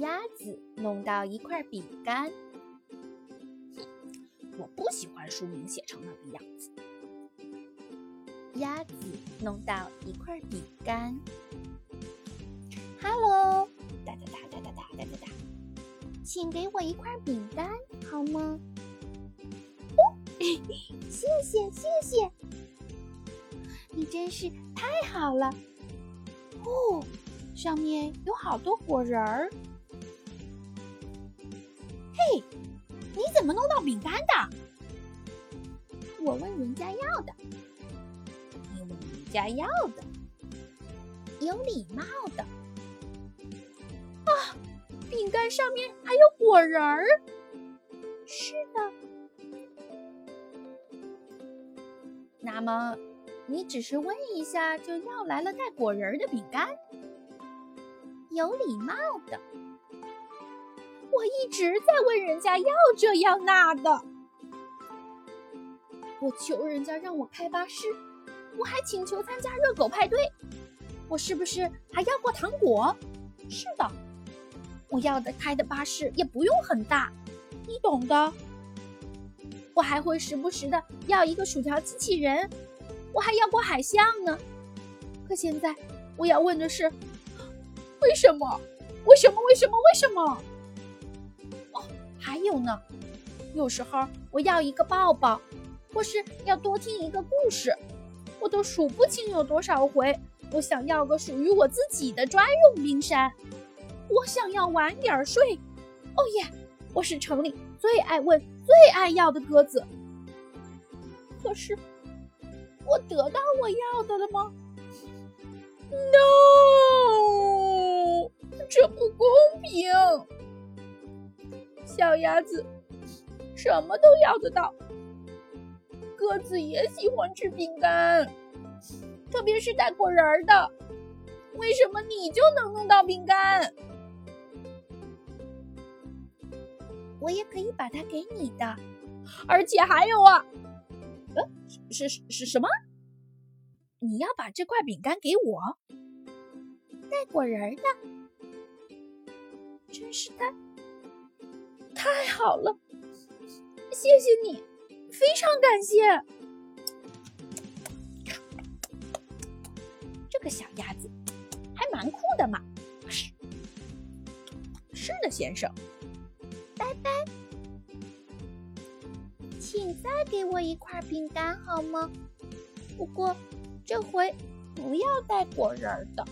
鸭子弄到一块饼干。我不喜欢书名写成那个样子。鸭子弄到一块饼干。Hello，哒哒哒哒哒哒哒哒哒，请给我一块饼干好吗？哦，谢谢谢谢，你真是太好了。哦，上面有好多果仁儿。怎么弄到饼干的？我问人家要的。你问人家要的，有礼貌的。啊，饼干上面还有果仁儿。是的。那么，你只是问一下就要来了带果仁儿的饼干？有礼貌的。我一直在问人家要这要那的。我求人家让我开巴士，我还请求参加热狗派对。我是不是还要过糖果？是的。我要的开的巴士也不用很大，你懂的。我还会时不时的要一个薯条机器人，我还要过海象呢。可现在我要问的是，为什么？为什么？为什么？为什么？有呢，有时候我要一个抱抱，或是要多听一个故事，我都数不清有多少回。我想要个属于我自己的专用冰山。我想要晚点睡。哦耶！我是城里最爱问、最爱要的鸽子。可是，我得到我要的了吗？No，这不公平。小鸭子什么都要得到，鸽子也喜欢吃饼干，特别是带果仁的。为什么你就能弄到饼干？我也可以把它给你的，而且还有啊，呃，是是是什么？你要把这块饼干给我，带果仁的，真是太太好了！谢谢你，非常感谢。这个小鸭子还蛮酷的嘛。是的，先生。拜拜，请再给我一块饼干好吗？不过这回不要带果仁的。